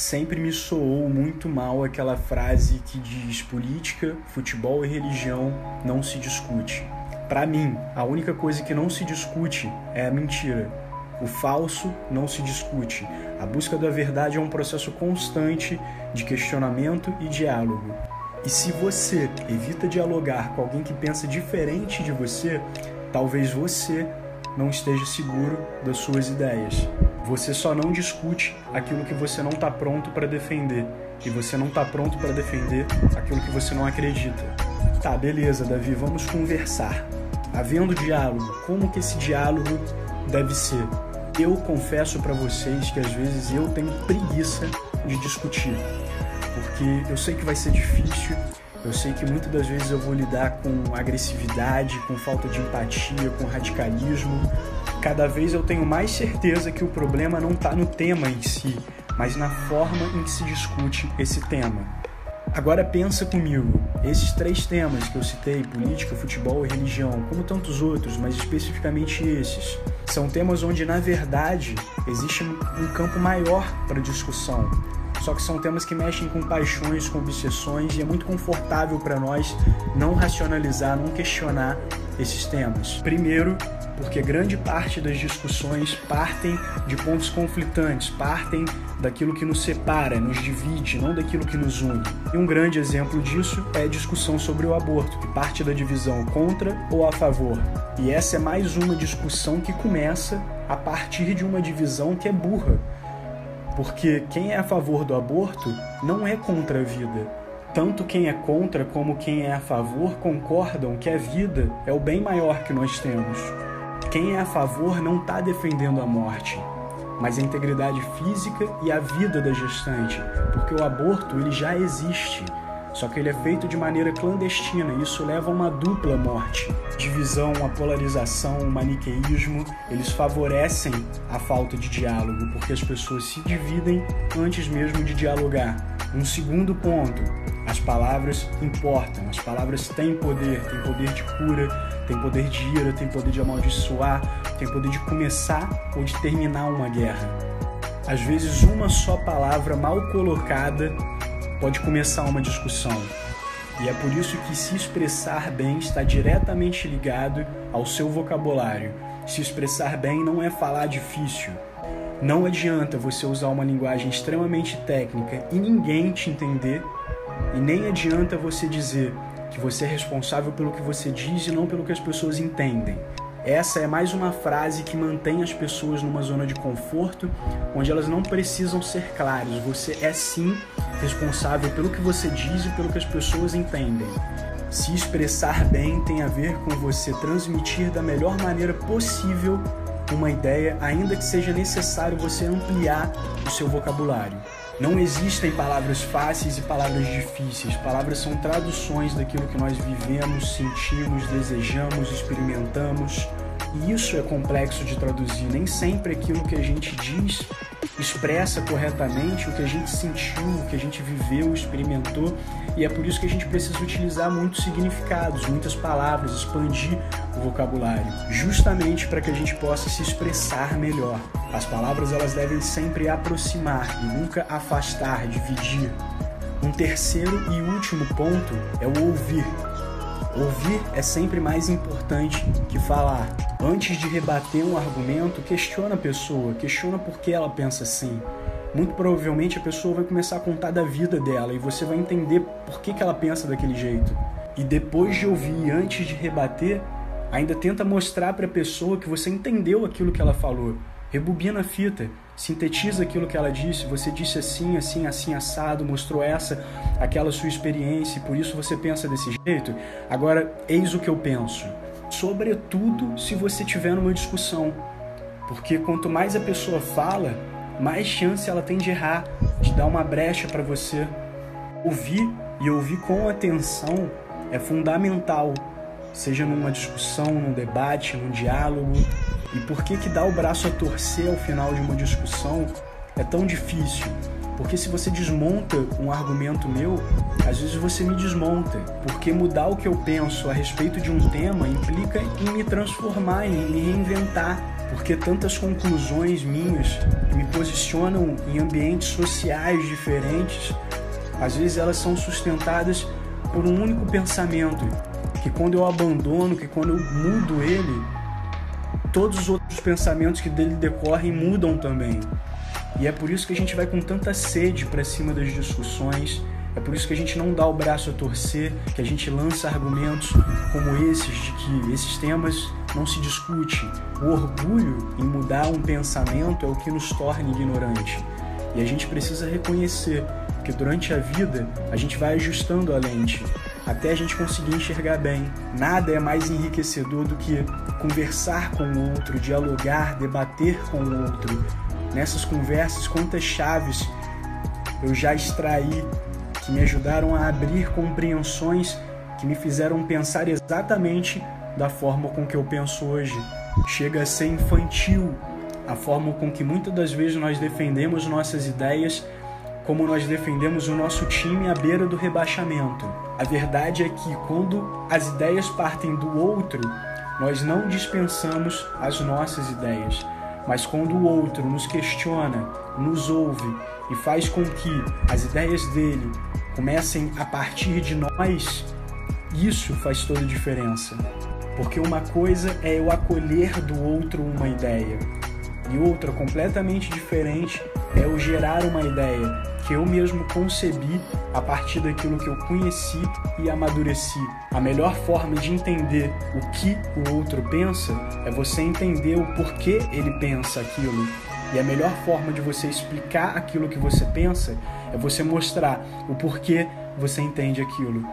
sempre me soou muito mal aquela frase que diz política, futebol e religião não se discute. Para mim, a única coisa que não se discute é a mentira. O falso não se discute. A busca da verdade é um processo constante de questionamento e diálogo. E se você evita dialogar com alguém que pensa diferente de você, talvez você não esteja seguro das suas ideias. Você só não discute aquilo que você não está pronto para defender. E você não está pronto para defender aquilo que você não acredita. Tá, beleza, Davi, vamos conversar. Havendo diálogo, como que esse diálogo deve ser? Eu confesso para vocês que às vezes eu tenho preguiça de discutir, porque eu sei que vai ser difícil, eu sei que muitas das vezes eu vou lidar com agressividade, com falta de empatia, com radicalismo. Cada vez eu tenho mais certeza que o problema não está no tema em si, mas na forma em que se discute esse tema. Agora pensa comigo, esses três temas que eu citei, política, futebol e religião, como tantos outros, mas especificamente esses, são temas onde na verdade existe um campo maior para discussão só que são temas que mexem com paixões, com obsessões e é muito confortável para nós não racionalizar, não questionar esses temas. Primeiro, porque grande parte das discussões partem de pontos conflitantes, partem daquilo que nos separa, nos divide, não daquilo que nos une. E um grande exemplo disso é a discussão sobre o aborto, que parte da divisão contra ou a favor. E essa é mais uma discussão que começa a partir de uma divisão que é burra, porque quem é a favor do aborto não é contra a vida. Tanto quem é contra como quem é a favor concordam que a vida é o bem maior que nós temos. Quem é a favor não está defendendo a morte, mas a integridade física e a vida da gestante, porque o aborto ele já existe só que ele é feito de maneira clandestina e isso leva a uma dupla morte. Divisão, a polarização, o maniqueísmo, eles favorecem a falta de diálogo, porque as pessoas se dividem antes mesmo de dialogar. Um segundo ponto, as palavras importam, as palavras têm poder, têm poder de cura, têm poder de ira, têm poder de amaldiçoar, têm poder de começar ou de terminar uma guerra. Às vezes, uma só palavra mal colocada pode começar uma discussão. E é por isso que se expressar bem está diretamente ligado ao seu vocabulário. Se expressar bem não é falar difícil. Não adianta você usar uma linguagem extremamente técnica e ninguém te entender, e nem adianta você dizer que você é responsável pelo que você diz e não pelo que as pessoas entendem. Essa é mais uma frase que mantém as pessoas numa zona de conforto, onde elas não precisam ser claras. Você é sim responsável pelo que você diz e pelo que as pessoas entendem. Se expressar bem tem a ver com você transmitir da melhor maneira possível uma ideia, ainda que seja necessário você ampliar o seu vocabulário. Não existem palavras fáceis e palavras difíceis. Palavras são traduções daquilo que nós vivemos, sentimos, desejamos, experimentamos. E isso é complexo de traduzir. Nem sempre aquilo que a gente diz expressa corretamente o que a gente sentiu, o que a gente viveu, experimentou, e é por isso que a gente precisa utilizar muitos significados, muitas palavras, expandir o vocabulário, justamente para que a gente possa se expressar melhor. As palavras elas devem sempre aproximar e nunca afastar, dividir. Um terceiro e último ponto é o ouvir. Ouvir é sempre mais importante que falar. Antes de rebater um argumento, questiona a pessoa, questiona por que ela pensa assim. Muito provavelmente a pessoa vai começar a contar da vida dela e você vai entender por que, que ela pensa daquele jeito. E depois de ouvir, antes de rebater, ainda tenta mostrar para a pessoa que você entendeu aquilo que ela falou. Rebobina a fita, sintetiza aquilo que ela disse. Você disse assim, assim, assim, assado, mostrou essa, aquela sua experiência e por isso você pensa desse jeito. Agora, eis o que eu penso. Sobretudo se você tiver numa discussão. Porque quanto mais a pessoa fala, mais chance ela tem de errar, de dar uma brecha para você. Ouvir e ouvir com atenção é fundamental, seja numa discussão, num debate, num diálogo, e por que que dar o braço a torcer ao final de uma discussão é tão difícil? Porque se você desmonta um argumento meu, às vezes você me desmonta. Porque mudar o que eu penso a respeito de um tema implica em me transformar, em me reinventar. Porque tantas conclusões minhas que me posicionam em ambientes sociais diferentes, às vezes elas são sustentadas por um único pensamento, que quando eu abandono, que quando eu mudo ele, todos os outros pensamentos que dele decorrem mudam também. E é por isso que a gente vai com tanta sede para cima das discussões, é por isso que a gente não dá o braço a torcer, que a gente lança argumentos como esses, de que esses temas não se discute. O orgulho em mudar um pensamento é o que nos torna ignorante. E a gente precisa reconhecer que durante a vida a gente vai ajustando a lente até a gente conseguir enxergar bem. Nada é mais enriquecedor do que conversar com o outro, dialogar, debater com o outro. Nessas conversas, quantas chaves eu já extraí que me ajudaram a abrir compreensões que me fizeram pensar exatamente da forma com que eu penso hoje. Chega a ser infantil a forma com que muitas das vezes nós defendemos nossas ideias, como nós defendemos o nosso time à beira do rebaixamento. A verdade é que quando as ideias partem do outro, nós não dispensamos as nossas ideias. Mas quando o outro nos questiona, nos ouve e faz com que as ideias dele comecem a partir de nós, isso faz toda a diferença. Porque uma coisa é eu acolher do outro uma ideia, e outra completamente diferente é eu gerar uma ideia que eu mesmo concebi a partir daquilo que eu conheci e amadureci. A melhor forma de entender o que o outro pensa é você entender o porquê ele pensa aquilo. E a melhor forma de você explicar aquilo que você pensa é você mostrar o porquê você entende aquilo.